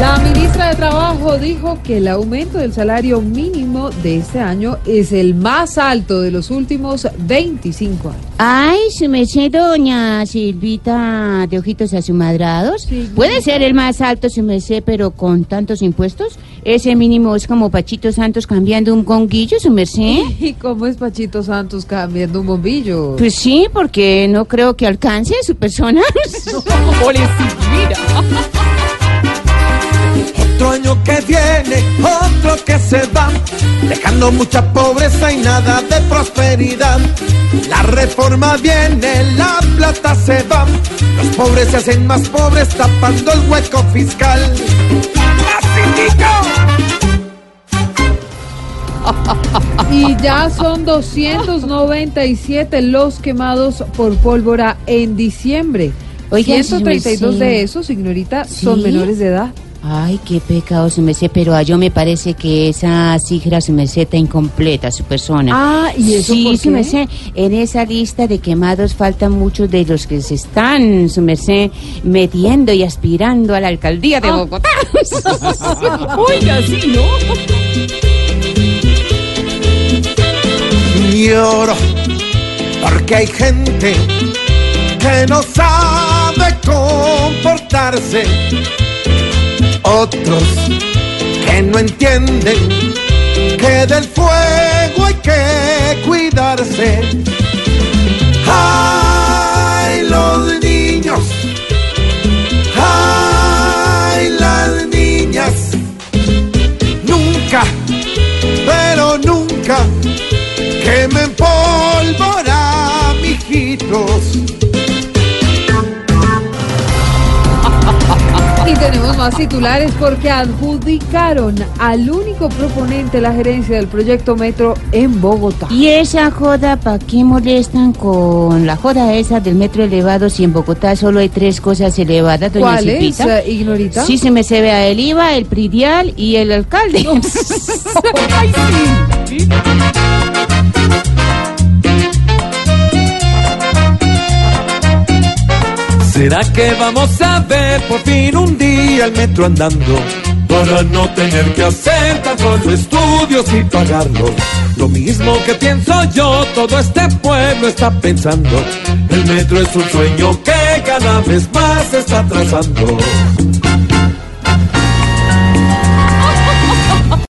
La ministra de Trabajo dijo que el aumento del salario mínimo de este año es el más alto de los últimos 25 años. Ay, su merced, doña Silvita de ojitos a su madrados. Sí, Puede ser el más alto, su merced, pero con tantos impuestos. Ese mínimo es como Pachito Santos cambiando un gonguillo, su merced. ¿Y cómo es Pachito Santos cambiando un bombillo? Pues sí, porque no creo que alcance su persona. Año que viene, otro que se va, dejando mucha pobreza y nada de prosperidad. La reforma viene, la plata se va, los pobres se hacen más pobres tapando el hueco fiscal. Y ya son 297 los quemados por pólvora en diciembre. Oiga, 132 sí. de esos, señorita, son menores de edad. Ay, qué pecado, su merced, pero a yo me parece que esa cifra, su merced, está incompleta, su persona. Ah, ¿y eso sí, por su merced, en esa lista de quemados faltan muchos de los que se están, su merced, metiendo y aspirando a la alcaldía de Ah. Bogotá. Oiga, sí, ¿no? Lloro porque hay gente que no sabe comportarse, otros que no entienden que del fuego hay que cuidarse. ¡Ay, los niños! ¡Ay, las niñas! Nunca, pero nunca Y tenemos más titulares porque adjudicaron al único proponente la gerencia del proyecto Metro en Bogotá. Y esa joda, ¿para qué molestan con la joda esa del metro elevado si en Bogotá solo hay tres cosas elevadas, doña ¿Cuál es, eh, Ignorita? Sí, se me se vea el IVA, el pridial y el alcalde. Ay, sí. ¿Será que vamos a ver por fin un día el metro andando? Para no tener que hacer tantos estudios y pagarlos. Lo mismo que pienso yo, todo este pueblo está pensando. El metro es un sueño que cada vez más se está trazando.